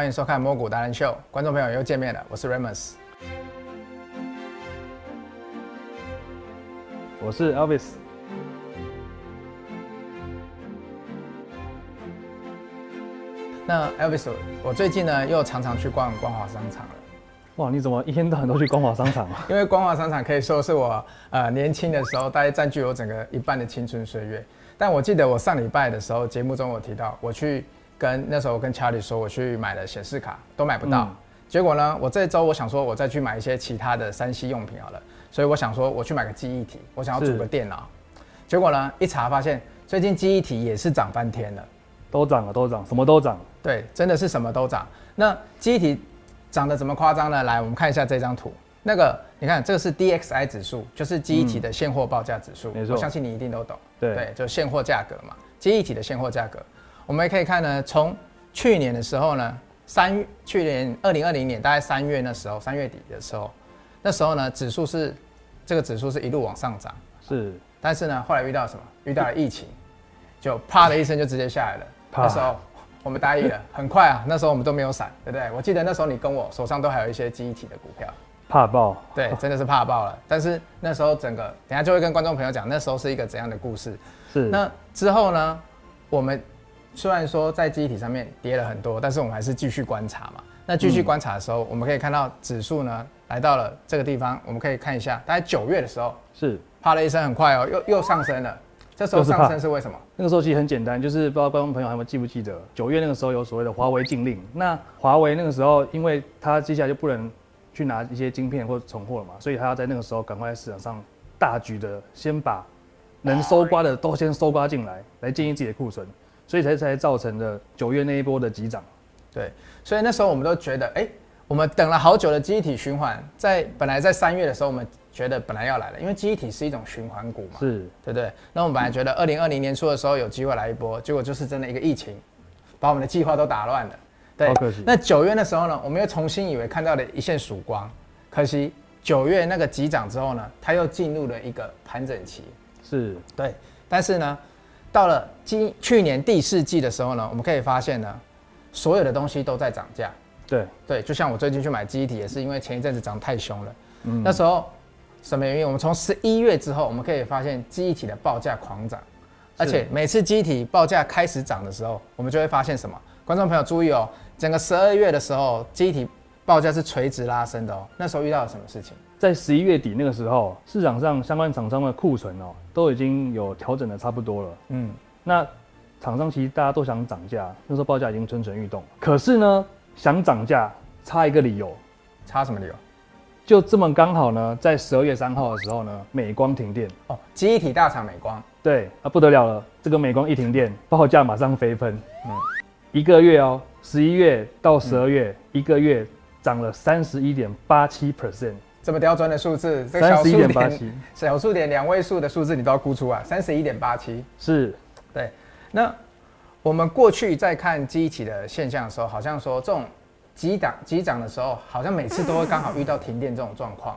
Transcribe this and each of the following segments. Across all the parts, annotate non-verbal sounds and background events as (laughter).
欢迎收看摸骨达人秀，观众朋友又见面了，我是 Remus，我是 Elvis。那 Elvis，我最近呢又常常去逛光华商场了。哇，你怎么一天到晚都去光华商场啊？(laughs) 因为光华商场可以说是我呃年轻的时候，大概占据我整个一半的青春岁月。但我记得我上礼拜的时候，节目中我提到我去。跟那时候我跟查理说，我去买了显示卡都买不到，嗯、结果呢，我这周我想说，我再去买一些其他的三 C 用品好了，所以我想说我去买个记忆体，我想要组个电脑，结果呢，一查发现最近记忆体也是涨翻天了，都涨了，都涨，什么都涨，对，真的是什么都涨。那记忆体涨得怎么夸张呢？来，我们看一下这张图，那个你看这个是 DXI 指数，就是记忆体的现货报价指数，没错，我相信你一定都懂，对，对，就现货价格嘛，记忆体的现货价格。我们也可以看呢，从去年的时候呢，三去年二零二零年大概三月那时候，三月底的时候，那时候呢，指数是这个指数是一路往上涨，是，但是呢，后来遇到什么？遇到了疫情，就啪的一声就直接下来了。那时候我们大意了，很快啊，那时候我们都没有闪，对不对？我记得那时候你跟我手上都还有一些记忆体的股票，怕爆，对，真的是怕爆了。但是那时候整个，等下就会跟观众朋友讲，那时候是一个怎样的故事？是，那之后呢，我们。虽然说在记忆体上面跌了很多，但是我们还是继续观察嘛。那继续观察的时候，嗯、我们可以看到指数呢来到了这个地方。我们可以看一下，大概九月的时候是啪的一声，很快哦，又又上升了。这时候上升是为什么？那个时候其实很简单，就是不知道观众朋友还记不记得，九月那个时候有所谓的华为禁令。那华为那个时候，因为它接下来就不能去拿一些晶片或者存货了嘛，所以他要在那个时候赶快在市场上大举的先把能收刮的都先收刮进来，来建立自己的库存。所以才才造成的九月那一波的急涨，对，所以那时候我们都觉得，哎、欸，我们等了好久的记忆体循环，在本来在三月的时候，我们觉得本来要来了，因为记忆体是一种循环股嘛，是，对不对？那我们本来觉得二零二零年初的时候有机会来一波，结果就是真的一个疫情，把我们的计划都打乱了，对。好可惜。那九月的时候呢，我们又重新以为看到了一线曙光，可惜九月那个急涨之后呢，它又进入了一个盘整期，是对，但是呢。到了今去年第四季的时候呢，我们可以发现呢，所有的东西都在涨价。对对，就像我最近去买记忆体，也是因为前一阵子涨太凶了。嗯，那时候什么原因？我们从十一月之后，我们可以发现记忆体的报价狂涨，而且每次记忆体报价开始涨的时候，我们就会发现什么？观众朋友注意哦，整个十二月的时候，记忆体报价是垂直拉升的哦。那时候遇到了什么事情？在十一月底那个时候，市场上相关厂商的库存哦，都已经有调整的差不多了。嗯，那厂商其实大家都想涨价，那时候报价已经蠢蠢欲动。可是呢，想涨价差一个理由，差什么理由？就这么刚好呢，在十二月三号的时候呢，美光停电哦，记忆体大厂美光。对啊，不得了了，这个美光一停电，报价马上飞喷。嗯，一个月哦，十一月到十二月，嗯、一个月涨了三十一点八七 percent。这么刁钻的数字，这个小数点，小数点两位数的数字你都要估出啊，三十一点八七是，对。那我们过去在看记忆体的现象的时候，好像说这种急涨急涨的时候，好像每次都会刚好遇到停电这种状况。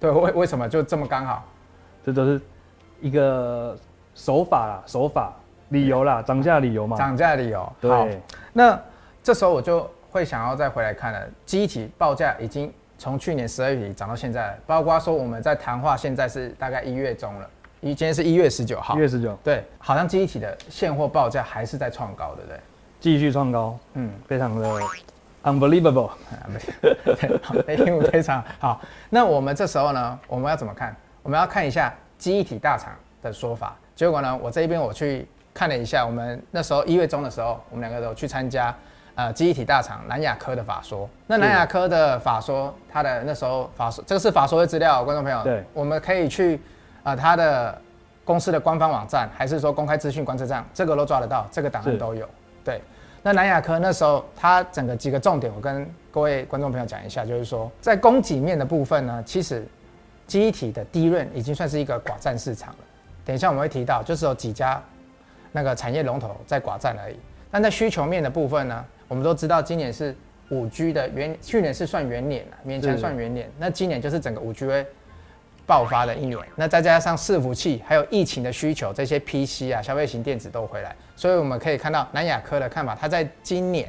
对，为为什么就这么刚好？这都是一个手法啦，手法理由啦，涨价理由嘛。涨价理由。对。好，那这时候我就会想要再回来看了，记忆体报价已经。从去年十二月底涨到现在，包括说我们在谈话，现在是大概一月中了，一今天是一月十九号，一月十九，对，好像记忆体的现货报价还是在创高，对不对？继续创高，嗯，非常的 unbelievable，(laughs) (laughs) 非常好。那我们这时候呢，我们要怎么看？我们要看一下记忆体大厂的说法。结果呢，我这边我去看了一下，我们那时候一月中的时候，我们两个都去参加。呃，记忆体大厂南亚科的法说，那南亚科的法说，它的那时候法说，这个是法说的资料，观众朋友，对，我们可以去呃它的公司的官方网站，还是说公开资讯观测站，这个都抓得到，这个档案都有。对，那南亚科那时候它整个几个重点，我跟各位观众朋友讲一下，就是说在供给面的部分呢，其实记忆体的 DRAM 已经算是一个寡占市场了。等一下我们会提到，就是有几家那个产业龙头在寡占而已。但在需求面的部分呢？我们都知道，今年是五 G 的元，去年是算元年了，勉强算元年。那今年就是整个五 G 会爆发的一年。那再加上伺服器还有疫情的需求，这些 PC 啊、消费型电子都回来，所以我们可以看到南亚科的看法，他在今年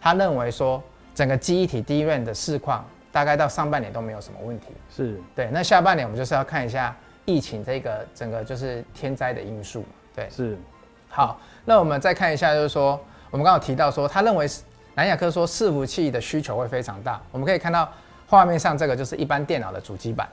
他认为说整个记忆体 DRAM 的市况大概到上半年都没有什么问题。是对，那下半年我们就是要看一下疫情这个整个就是天灾的因素。对，是。好，那我们再看一下，就是说我们刚好提到说，他认为南亚科说伺服器的需求会非常大。我们可以看到画面上这个就是一般电脑的主机板，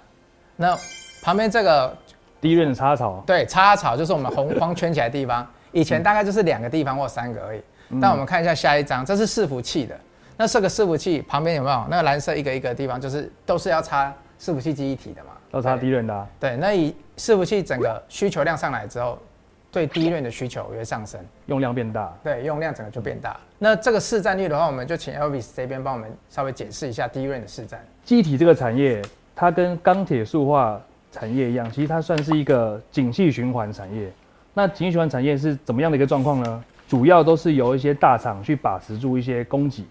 那旁边这个 DRAM 的插槽，对，插槽就是我们红框圈起来的地方。以前大概就是两个地方或三个而已，嗯、但我们看一下下一张，这是伺服器的。那这个伺服器旁边有没有那个蓝色一个一个的地方，就是都是要插伺服器记忆体的嘛？都插 DRAM 的、啊。对，那以伺服器整个需求量上来之后，对 DRAM 的需求也会上升，用量变大。对，用量整个就变大。那这个市占率的话，我们就请 Elvis 这边帮我们稍微解释一下 DRAM 的市占。记忆体这个产业，它跟钢铁塑化产业一样，其实它算是一个景气循环产业。那景气循环产业是怎么样的一个状况呢？主要都是由一些大厂去把持住一些供给，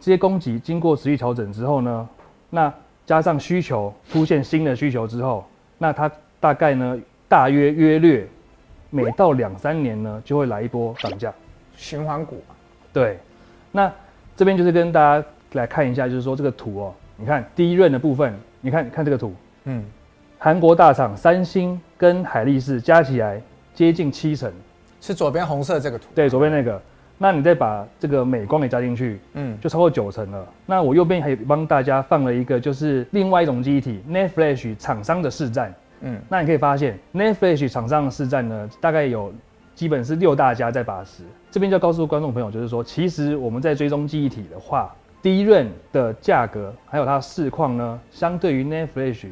这些供给经过持续调整之后呢，那加上需求出现新的需求之后，那它大概呢，大约约略每到两三年呢，就会来一波涨价，循环股。对，那这边就是跟大家来看一下，就是说这个图哦，你看 DRAM 的部分，你看看这个图，嗯，韩国大厂三星跟海力士加起来。接近七成，是左边红色这个图。对，左边那个。那你再把这个美光也加进去，嗯，就超过九成了。那我右边还帮大家放了一个，就是另外一种记忆体，NAND Flash 厂商的市占。嗯，那你可以发现厂商的市占呢，大概有基本是六大家在把持。这边就要告诉观众朋友，就是说，其实我们在追踪记忆体的话第一润的价格还有它的市况呢，相对于 Flash，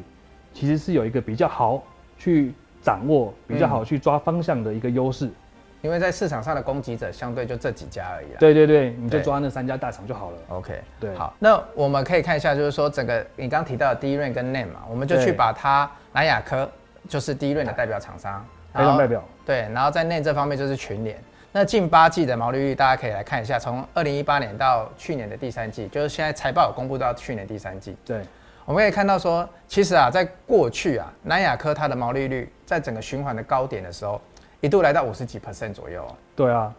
其实是有一个比较好去。掌握比较好去抓方向的一个优势，嗯，因为在市场上的供给者相对就这几家而已啦。对对对，你就抓那三家大厂就好了。OK，对，好，那我们可以看一下，就是说整个你刚提到的 DRAM 跟 Name 嘛，我们就去把它南亚科就是 DRAM 的代表厂商，非常代表。对，然后在 NAND 这方面就是群联。那近八季的毛利率大家可以来看一下，从二零一八年到去年的第三季，就是现在财报有公布到去年第三季。对。我们可以看到说，其实啊，在过去啊，南亚科它的毛利率在整个循环的高点的时候，一度来到五十几 percent 左右。对啊，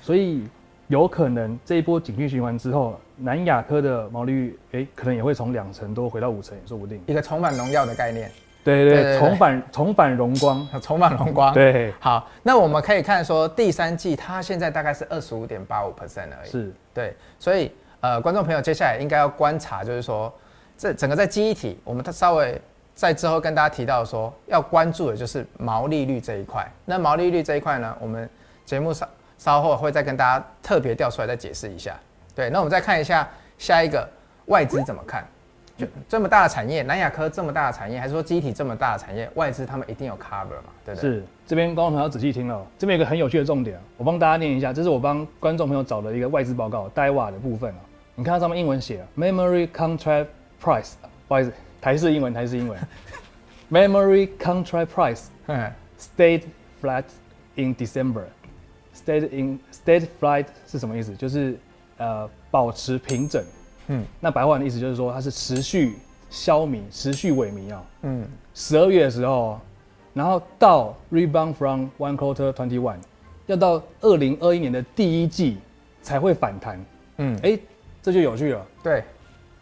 所以有可能这一波景气循环之后，南亚科的毛利率，哎，可能也会从两成多回到五成，也说不定。一个重返荣耀的概念。对对对，重返重返荣光，(laughs) 重返荣光。对，好，那我们可以看说，第三季它现在大概是二十五点八五 percent 而已。是，对，所以呃，观众朋友接下来应该要观察，就是说。这整个在记忆体，我们它稍微在之后跟大家提到说，要关注的就是毛利率这一块。那毛利率这一块呢，我们节目稍稍后会再跟大家特别调出来再解释一下。对，那我们再看一下下一个外资怎么看？就这么大的产业，南亚科这么大的产业，还是说记忆体这么大的产业，外资他们一定有 cover 嘛？对不对？是，这边观众朋友仔细听了，这边有个很有趣的重点，我帮大家念一下，这是我帮观众朋友找的一个外资报告，戴瓦的部分啊。你看它上面英文写 memory contract。Price，不好意思，台式英文，台式英文。Memory contract price stayed flat in December. Stayed in stayed flat 是什么意思？就是呃保持平整。嗯，那白话的意思就是说它是持续消弭、持续萎靡啊。嗯，十二月的时候，然后到 rebound from one quarter twenty one，要到二零二一年的第一季才会反弹。嗯，哎、欸，这就有趣了。对。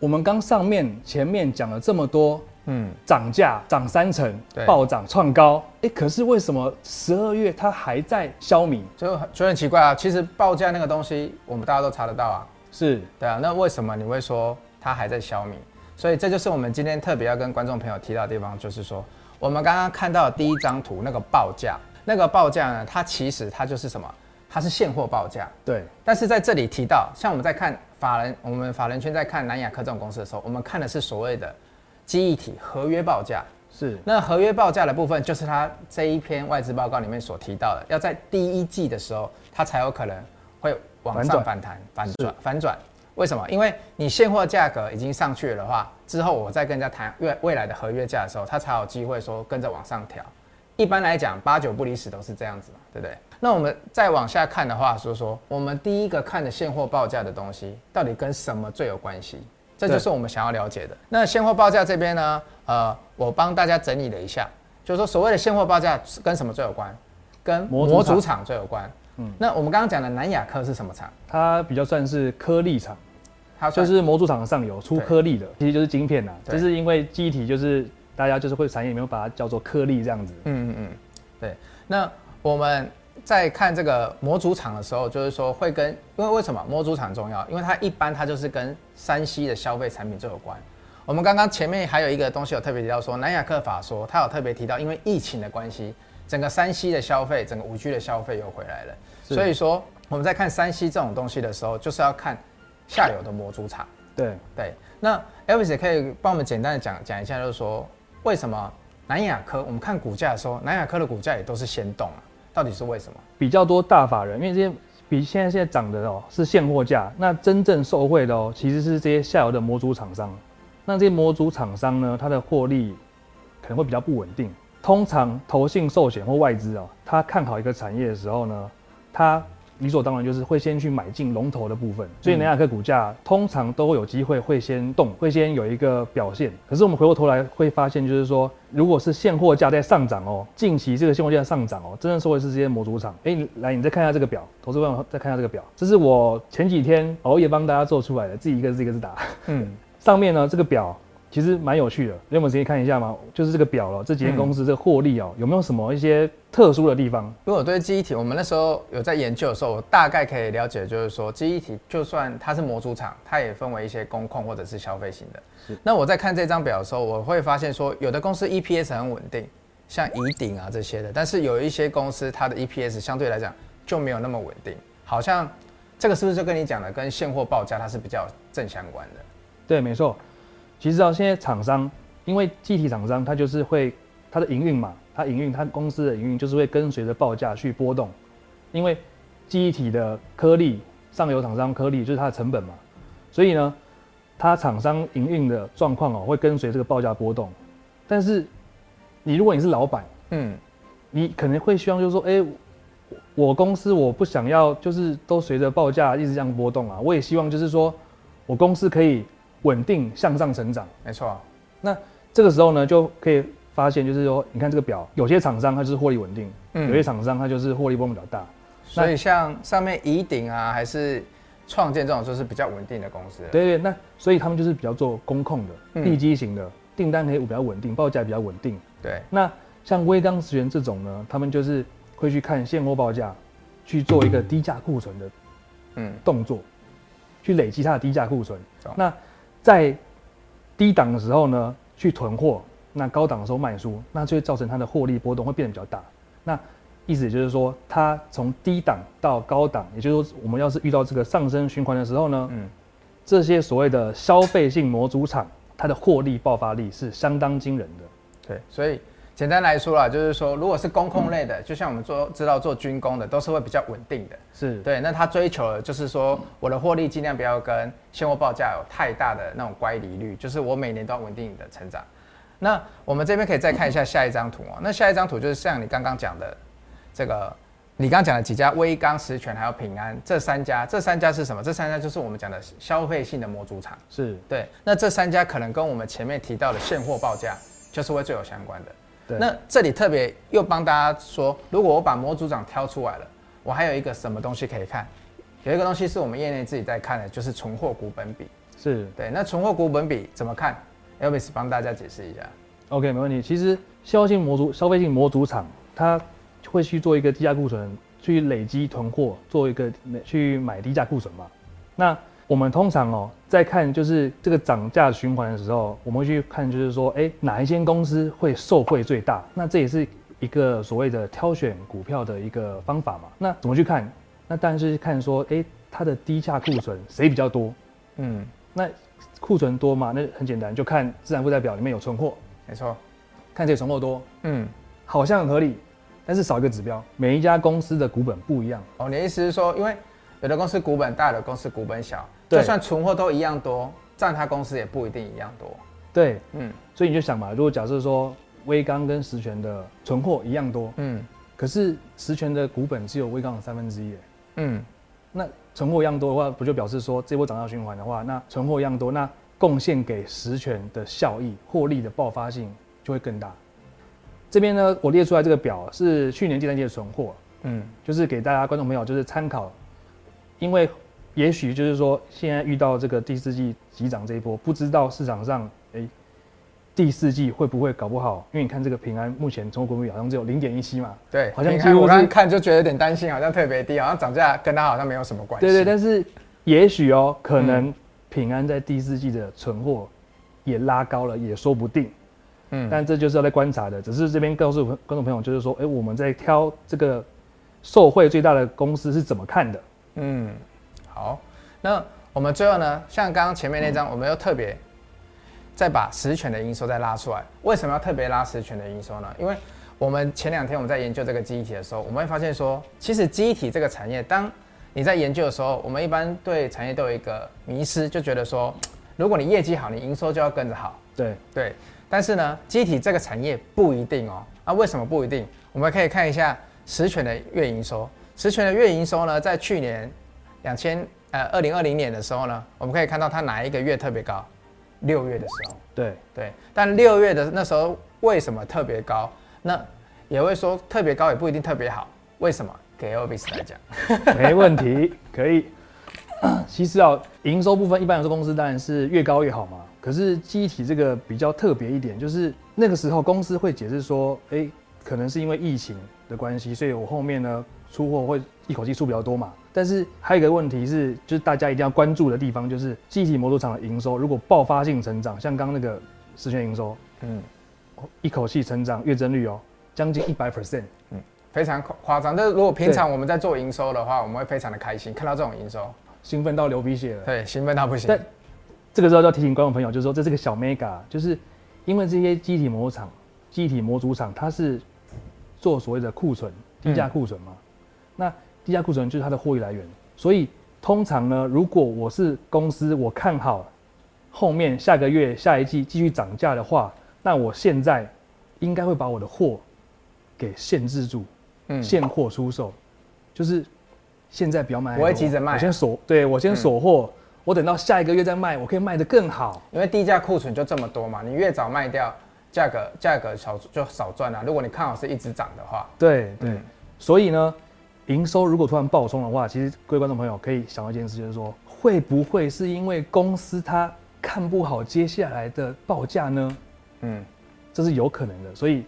我们刚上面前面讲了这么多，嗯，涨价涨三成，暴涨创高，哎，可是为什么十二月它还在消弭？就就很奇怪啊。其实报价那个东西，我们大家都查得到啊。是，对啊。那为什么你会说它还在消弭？所以这就是我们今天特别要跟观众朋友提到的地方，就是说我们刚刚看到的第一张图那个报价，那个报价呢，它其实它就是什么？它是现货报价。对。但是在这里提到，像我们在看。法人，我们法人圈在看南亚科这种公司的时候，我们看的是所谓的记忆体合约报价。是，那合约报价的部分，就是它这一篇外资报告里面所提到的，要在第一季的时候，它才有可能会往上反弹、反转、反转。为什么？因为你现货价格已经上去了的话，之后我再跟人家谈未未来的合约价的时候，它才有机会说跟着往上调。一般来讲，八九不离十都是这样子嘛，对不对？那我们再往下看的话，说说我们第一个看的现货报价的东西，到底跟什么最有关系？这就是我们想要了解的。那现货报价这边呢，呃，我帮大家整理了一下，就是说所谓的现货报价跟什么最有关？跟模组厂最有关。嗯，那我们刚刚讲的南亚科是什么厂？它比较算是颗粒厂。它就是模组厂的上游出颗粒的，其实就是晶片呐。对就是因为机体就是大家就是会产业里面把它叫做颗粒这样子。嗯，对。那我们在看这个模组厂的时候，就是说会跟，因为为什么模组厂重要？因为它一般它就是跟山西的消费产品最有关。我们刚刚前面还有一个东西有特别提到说，南亚克法说它有特别提到，因为疫情的关系，整个山西的消费，整个五 G 的消费又回来了。所以说我们在看山西这种东西的时候，就是要看下游的模组厂。对对。那 Elvis 也可以帮我们简单的讲讲一下，就是说为什么南亚科我们看股价的时候，南亚科的股价也都是先动啊？到底是为什么？比较多大法人，因为这些比现在现在涨的哦是现货价，那真正受惠的哦其实是这些下游的模组厂商。那这些模组厂商呢，它的获利可能会比较不稳定。通常投信、寿险或外资啊，他看好一个产业的时候呢，他理所当然就是会先去买进龙头的部分。所以南亚克股价通常都会有机会会先动，会先有一个表现。可是我们回过头来会发现，就是说，如果是现货价在上涨哦，近期这个现货价上涨哦，真正受惠是这些模组厂。哎，来，你再看一下这个表，投资朋友再看一下这个表，这是我前几天熬夜帮大家做出来的，自己一个字一个字打。嗯。(laughs) 上面呢，这个表其实蛮有趣的，你有没有时间看一下吗？就是这个表了，这几间公司这个获利哦，有没有什么一些特殊的地方？因为我对记忆体，我们那时候有在研究的时候，我大概可以了解，就是说记忆体就算它是模组厂，它也分为一些工控或者是消费型的。是。那我在看这张表的时候，我会发现说，有的公司 EPS 很稳定，像宜鼎啊这些的，但是有一些公司它的 EPS 相对来讲就没有那么稳定，好像这个是不是就跟你讲的跟现货报价它是比较正相关的？对，没错。其实啊，现在厂商因为记忆体厂商，它就是会它的营运嘛，它营运它公司的营运就是会跟随着报价去波动。因为记忆体的颗粒上游厂商颗粒就是它的成本嘛，所以呢，它厂商营运的状况哦会跟随这个报价波动。但是你如果你是老板，嗯，你可能会希望就是说，哎，我公司我不想要就是都随着报价一直这样波动啊，我也希望就是说我公司可以。稳定向上成长，没错。那这个时候呢，就可以发现，就是说，你看这个表，有些厂商它就是获利稳定，嗯，有些厂商它就是获利波动比较大。所以像上面怡鼎啊，还是创建这种，就是比较稳定的公司。对对，那所以他们就是比较做工控的、地基型的，订单可以比较稳定，报价比较稳定。对。那像威刚石源这种呢，他们就是会去看现货报价，去做一个低价库存的，嗯，动作，去累积它的低价库存。那在低档的时候呢，去囤货；那高档的时候卖出，那就会造成它的获利波动会变得比较大。那意思也就是说，它从低档到高档，也就是说，我们要是遇到这个上升循环的时候呢，嗯，这些所谓的消费性模组厂，它的获利爆发力是相当惊人的。对，所以。简单来说啦，就是说，如果是工控类的，就像我们做知道做军工的，都是会比较稳定的。是对，那他追求的就是说，我的获利尽量不要跟现货报价有太大的那种乖离率，就是我每年都要稳定的成长。那我们这边可以再看一下下一张图哦。那下一张图就是像你刚刚讲的这个，你刚刚讲的几家威刚、十銓还有平安这三家，这三家是什么？这三家就是我们讲的消费性的模组厂。是对，那这三家可能跟我们前面提到的现货报价就是会最有相关的。对那这里特别又帮大家说，如果我把模组长挑出来了，我还有一个什么东西可以看？有一个东西是我们业内自己在看的，就是存货股本比。是对，那存货股本比怎么看？Elvis 帮大家解释一下。OK，没问题。其实消费性模组、消费性模组厂，它会去做一个低价库存，去累积囤货，做一个去买低价库存嘛。那我们通常哦，在看就是这个涨价循环的时候，我们会去看，就是说，哎，哪一间公司会受惠最大？那这也是一个所谓的挑选股票的一个方法嘛。那怎么去看？那当然是看说，哎，它的低价库存谁比较多？嗯，那库存多嘛？那很简单，就看资产负债表里面有存货。没错，看谁存货多。嗯，好像很合理，但是少一个指标，每一家公司的股本不一样。哦，你的意思是说，因为有的公司股本大，有的公司股本小。就算存货都一样多，占他公司也不一定一样多。对，嗯，所以你就想嘛，如果假设说威刚跟实权的存货一样多，嗯，可是实权的股本只有威刚的三分之一，嗯，那存货一样多的话，不就表示说这波涨价循环的话，那存货一样多，那贡献给实权的效益、获利的爆发性就会更大。这边呢，我列出来这个表是去年第三季的存货，嗯，就是给大家观众朋友就是参考，因为。也许就是说，现在遇到这个第四季急涨这一波，不知道市场上哎、欸，第四季会不会搞不好？因为你看这个平安目前中国股比好像只有零点一七嘛，对，好像我刚刚看就觉得有点担心，好像特别低，好像涨价跟它好像没有什么关系。对，对对，但是也许哦，可能平安在第四季的存货也拉高了，也说不定。嗯，但这就是要来观察的。只是这边告诉观众朋友，就是说，哎、欸，我们在挑这个受惠最大的公司是怎么看的？嗯。好，那我们最后呢，像刚刚前面那张，我们又特别再把实权的营收再拉出来。为什么要特别拉实权的营收呢？因为我们前两天我们在研究这个记忆体的时候，我们会发现说，其实记忆体这个产业，当你在研究的时候，我们一般对产业都有一个迷失，就觉得说，如果你业绩好，你营收就要跟着好。对对，但是呢，机体这个产业不一定哦。那为什么不一定？我们可以看一下实权的月营收。十全的月营收呢，在去年。两千呃二零二零年的时候呢，我们可以看到它哪一个月特别高？六月的时候。对对，但六月的那时候为什么特别高？那也会说特别高也不一定特别好。为什么？给 Elvis 来讲。(laughs) 没问题，可以。(coughs) 其实啊，营收部分一般来说公司当然是越高越好嘛。可是记忆体这个比较特别一点，就是那个时候公司会解释说，哎、欸，可能是因为疫情的关系，所以我后面呢出货会一口气出比较多嘛。但是还有一个问题是，就是大家一定要关注的地方，就是记忆体模组厂的营收如果爆发性成长，像刚刚那个十銓营收，嗯，一口气成长月增率哦，将近一百 percent，嗯，非常夸张。但是如果平常我们在做营收的话，我们会非常的开心，看到这种营收，兴奋到流鼻血了。对，兴奋到不行。但这个时候就要提醒观众朋友，就是说这是个小 mega，就是因为这些记忆体模组厂、记忆体模组厂，它是做所谓的库存、低价库存嘛，嗯、那。低价库存就是它的获利来源，所以通常呢，如果我是公司，我看好后面下个月、下一季继续涨价的话，那我现在应该会把我的货给限制住，嗯，现货出售，就是现在不要卖，我会急着卖，我先锁，对我先锁货，我等到下一个月再卖，我可以卖得更好，因为低价库存就这么多嘛，你越早卖掉，价格价格少就少赚了。如果你看好是一直涨的话，对对，所以呢。营收如果突然暴冲的话，其实各位观众朋友可以想到一件事，就是说会不会是因为公司它看不好接下来的报价呢？嗯，这是有可能的。所以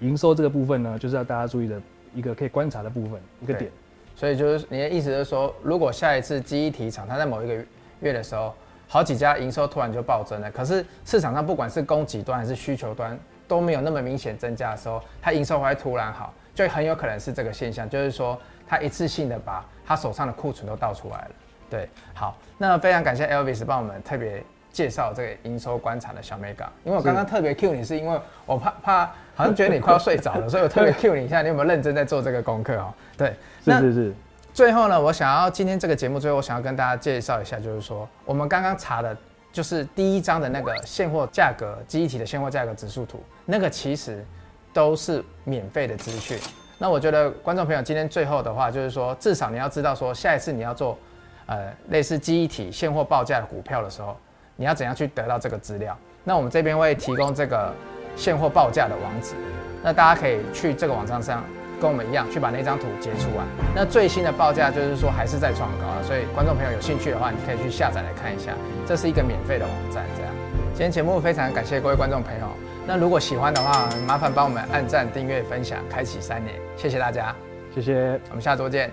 营收这个部分呢，就是要大家注意的一个可以观察的部分，一个点。所以就是你的意思是说，如果下一次记忆体厂它在某一个月的时候，好几家营收突然就暴增了，可是市场上不管是供给端还是需求端都没有那么明显增加的时候，它营收会突然好，就很有可能是这个现象，就是说。他一次性的把他手上的库存都倒出来了，对，好，那非常感谢 Elvis 帮我们特别介绍这个营收观察的小 mega，因为我刚刚特别 Q 你是因为我怕怕好像觉得你快要睡着了，(laughs) 所以我特别 Q 你一下，你有没有认真在做这个功课哦？对，是是是。最后呢，我想要今天这个节目最后，我想要跟大家介绍一下，就是说我们刚刚查的，就是第一张的那个现货价格，记忆体的现货价格指数图，那个其实都是免费的资讯。那我觉得观众朋友今天最后的话就是说，至少你要知道说，下一次你要做，呃，类似记忆体现货报价的股票的时候，你要怎样去得到这个资料？那我们这边会提供这个现货报价的网址，那大家可以去这个网站上跟我们一样去把那张图截出来。那最新的报价就是说还是在创高啊，所以观众朋友有兴趣的话，你可以去下载来看一下，这是一个免费的网站。这样，今天节目非常感谢各位观众朋友。那如果喜欢的话，麻烦帮我们按赞、订阅、分享、开启三连，谢谢大家，谢谢，我们下周见。